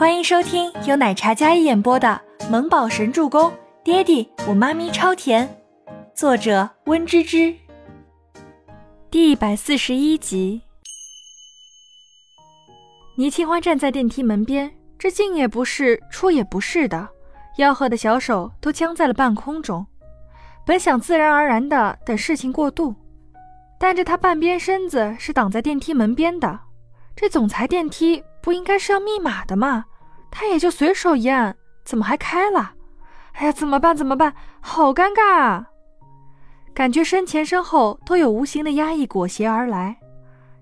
欢迎收听由奶茶加一演播的《萌宝神助攻》，爹地我妈咪超甜，作者温芝芝。第一百四十一集。倪清欢站在电梯门边，这进也不是，出也不是的，吆喝的小手都僵在了半空中。本想自然而然的等事情过渡，但这他半边身子是挡在电梯门边的，这总裁电梯不应该是要密码的吗？他也就随手一按，怎么还开了？哎呀，怎么办？怎么办？好尴尬啊！感觉身前身后都有无形的压抑裹挟而来。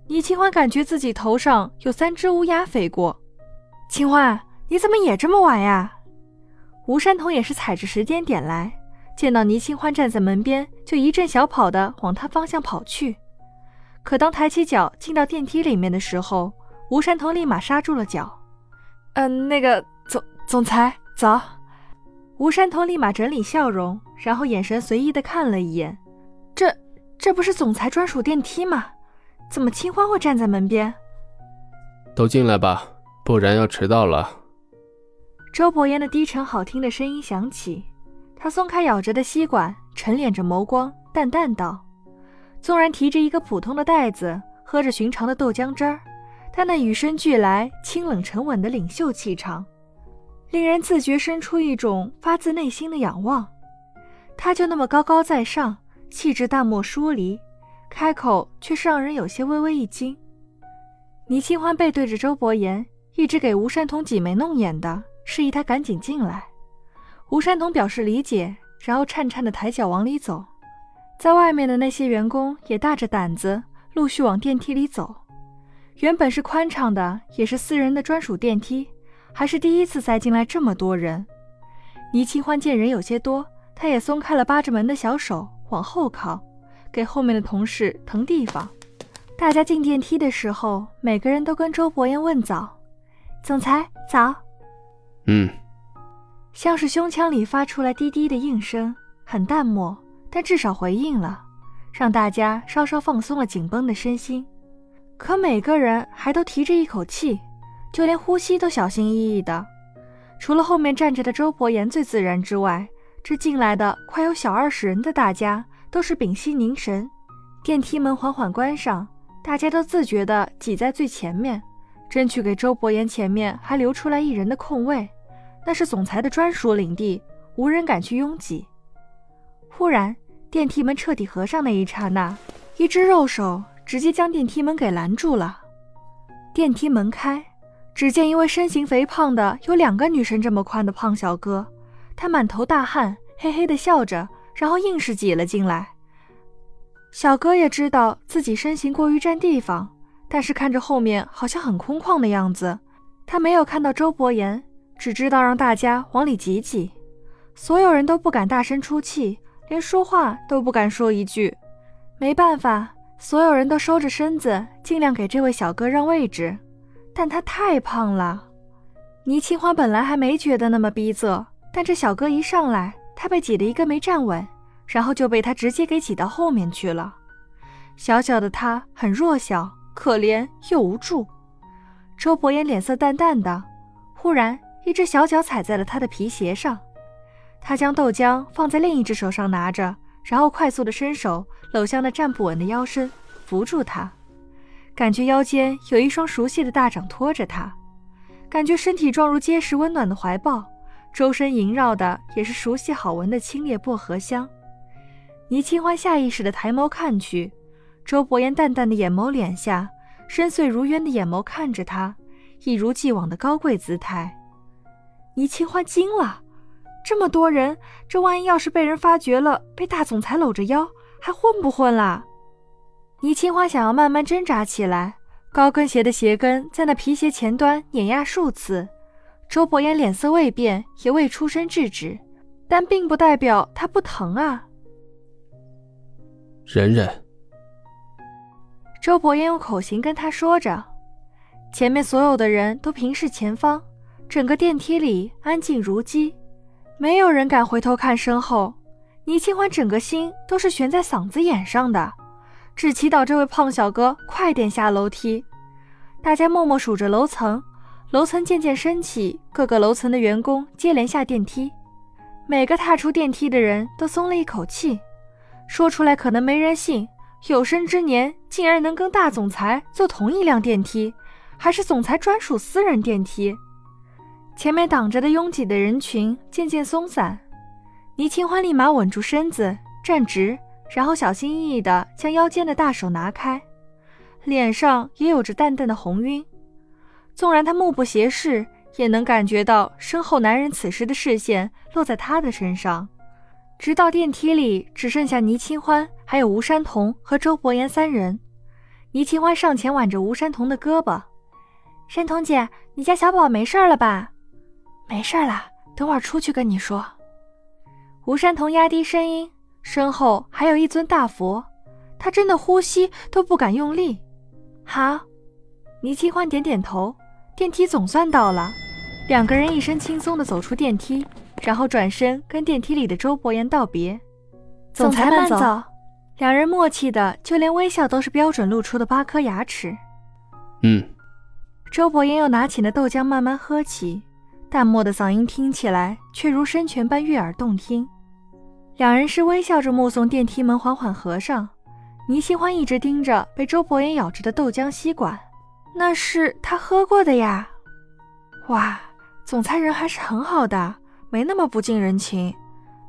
倪清欢感觉自己头上有三只乌鸦飞过。清欢，你怎么也这么晚呀？吴山童也是踩着时间点来，见到倪清欢站在门边，就一阵小跑的往他方向跑去。可当抬起脚进到电梯里面的时候，吴山童立马刹住了脚。嗯，那个总总裁早。吴山童立马整理笑容，然后眼神随意的看了一眼，这这不是总裁专属电梯吗？怎么清欢会站在门边？都进来吧，不然要迟到了。周伯言的低沉好听的声音响起，他松开咬着的吸管，沉敛着眸光，淡淡道：“纵然提着一个普通的袋子，喝着寻常的豆浆汁儿。”他那与生俱来清冷沉稳的领袖气场，令人自觉生出一种发自内心的仰望。他就那么高高在上，气质淡漠疏离，开口却是让人有些微微一惊。倪清欢背对着周伯言，一直给吴山童挤眉弄眼的，示意他赶紧进来。吴山童表示理解，然后颤颤的抬脚往里走。在外面的那些员工也大着胆子，陆续往电梯里走。原本是宽敞的，也是私人的专属电梯，还是第一次塞进来这么多人。倪清欢见人有些多，他也松开了扒着门的小手，往后靠，给后面的同事腾地方。大家进电梯的时候，每个人都跟周伯言问早：“总裁早。”嗯，像是胸腔里发出来滴滴的应声，很淡漠，但至少回应了，让大家稍稍放松了紧绷的身心。可每个人还都提着一口气，就连呼吸都小心翼翼的。除了后面站着的周伯言最自然之外，这进来的快有小二十人的大家都是屏息凝神。电梯门缓缓关上，大家都自觉地挤在最前面，争取给周伯言前面还留出来一人的空位。那是总裁的专属领地，无人敢去拥挤。忽然，电梯门彻底合上那一刹那，一只肉手。直接将电梯门给拦住了。电梯门开，只见一位身形肥胖的有两个女生这么宽的胖小哥，他满头大汗，嘿嘿的笑着，然后硬是挤了进来。小哥也知道自己身形过于占地方，但是看着后面好像很空旷的样子，他没有看到周伯言，只知道让大家往里挤挤。所有人都不敢大声出气，连说话都不敢说一句。没办法。所有人都收着身子，尽量给这位小哥让位置，但他太胖了。倪清欢本来还没觉得那么逼仄，但这小哥一上来，他被挤得一个没站稳，然后就被他直接给挤到后面去了。小小的他很弱小、可怜又无助。周伯言脸色淡淡的，忽然一只小脚踩在了他的皮鞋上，他将豆浆放在另一只手上拿着。然后快速的伸手搂向那站不稳的腰身，扶住他，感觉腰间有一双熟悉的大掌托着他，感觉身体状如结实温暖的怀抱，周身萦绕的也是熟悉好闻的清冽薄荷香。倪清欢下意识的抬眸看去，周伯言淡淡的眼眸敛下，深邃如渊的眼眸看着他，一如既往的高贵姿态。倪清欢惊了。这么多人，这万一要是被人发觉了，被大总裁搂着腰，还混不混啦？倪清欢想要慢慢挣扎起来，高跟鞋的鞋跟在那皮鞋前端碾压数次。周伯言脸色未变，也未出声制止，但并不代表他不疼啊。忍忍。周伯言用口型跟他说着，前面所有的人都平视前方，整个电梯里安静如鸡。没有人敢回头看身后，倪清欢整个心都是悬在嗓子眼上的，只祈祷这位胖小哥快点下楼梯。大家默默数着楼层，楼层渐渐升起，各个楼层的员工接连下电梯。每个踏出电梯的人都松了一口气，说出来可能没人信，有生之年竟然能跟大总裁坐同一辆电梯，还是总裁专属私人电梯。前面挡着的拥挤的人群渐渐松散，倪清欢立马稳住身子，站直，然后小心翼翼地将腰间的大手拿开，脸上也有着淡淡的红晕。纵然他目不斜视。也能感觉到身后男人此时的视线落在他的身上，直到电梯里只剩下倪清欢、还有吴山童和周伯言三人。倪清欢上前挽着吴山童的胳膊：“山童姐，你家小宝没事了吧？”“没事了，等会儿出去跟你说。”吴山童压低声音，身后还有一尊大佛，他真的呼吸都不敢用力。好，倪清欢点点头，电梯总算到了。两个人一身轻松的走出电梯，然后转身跟电梯里的周伯言道别：“总裁慢走。”两人默契的，就连微笑都是标准露出的八颗牙齿。嗯。周伯言又拿起那豆浆慢慢喝起，淡漠的嗓音听起来却如深泉般悦耳动听。两人是微笑着目送电梯门缓缓合上。倪清欢一直盯着被周伯言咬着的豆浆吸管，那是他喝过的呀。哇！总裁人还是很好的，没那么不近人情。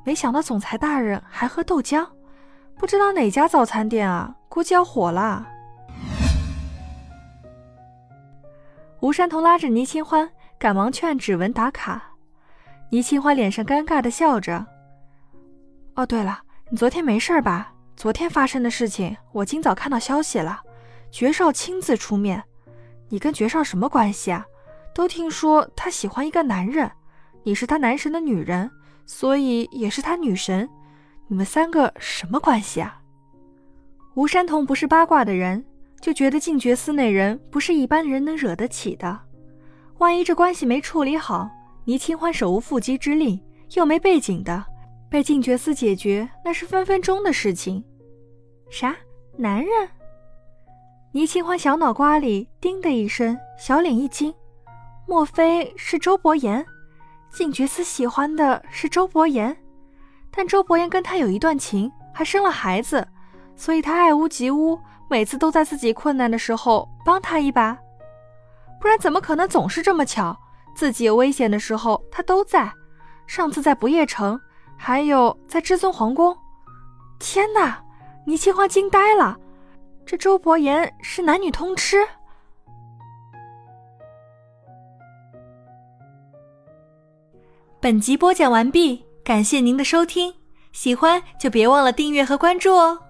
没想到总裁大人还喝豆浆，不知道哪家早餐店啊，估计要火了。吴山童拉着倪清欢，赶忙劝指纹打卡。倪清欢脸上尴尬的笑着。哦，对了，你昨天没事吧？昨天发生的事情，我今早看到消息了，爵少亲自出面。你跟爵少什么关系啊？都听说他喜欢一个男人，你是他男神的女人，所以也是他女神。你们三个什么关系啊？吴山童不是八卦的人，就觉得静觉司那人不是一般人能惹得起的。万一这关系没处理好，倪清欢手无缚鸡之力，又没背景的，被静觉司解决那是分分钟的事情。啥？男人？倪清欢小脑瓜里叮的一声，小脸一惊。莫非是周伯言？静觉司喜欢的是周伯言，但周伯言跟他有一段情，还生了孩子，所以他爱屋及乌，每次都在自己困难的时候帮他一把。不然怎么可能总是这么巧？自己有危险的时候他都在。上次在不夜城，还有在至尊皇宫。天哪！倪清欢惊呆了，这周伯言是男女通吃？本集播讲完毕，感谢您的收听，喜欢就别忘了订阅和关注哦。